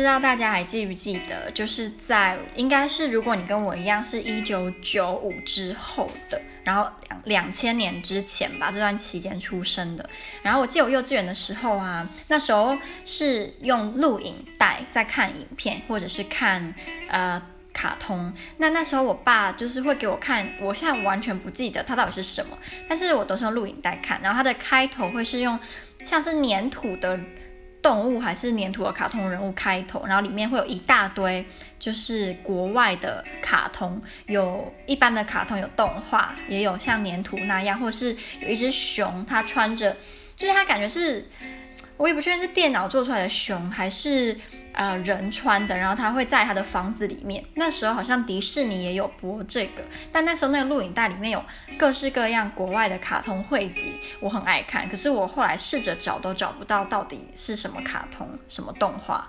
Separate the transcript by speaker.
Speaker 1: 不知道大家还记不记得，就是在应该是如果你跟我一样是一九九五之后的，然后两两千年之前吧，这段期间出生的。然后我记得我幼稚园的时候啊，那时候是用录影带在看影片，或者是看呃。卡通，那那时候我爸就是会给我看，我现在完全不记得它到底是什么，但是我都是用录影带看，然后它的开头会是用像是粘土的动物还是粘土的卡通人物开头，然后里面会有一大堆就是国外的卡通，有一般的卡通，有动画，也有像粘土那样，或是有一只熊，它穿着，就是它感觉是，我也不确定是电脑做出来的熊还是。呃，人穿的，然后他会在他的房子里面。那时候好像迪士尼也有播这个，但那时候那个录影带里面有各式各样国外的卡通汇集，我很爱看。可是我后来试着找都找不到到底是什么卡通、什么动画。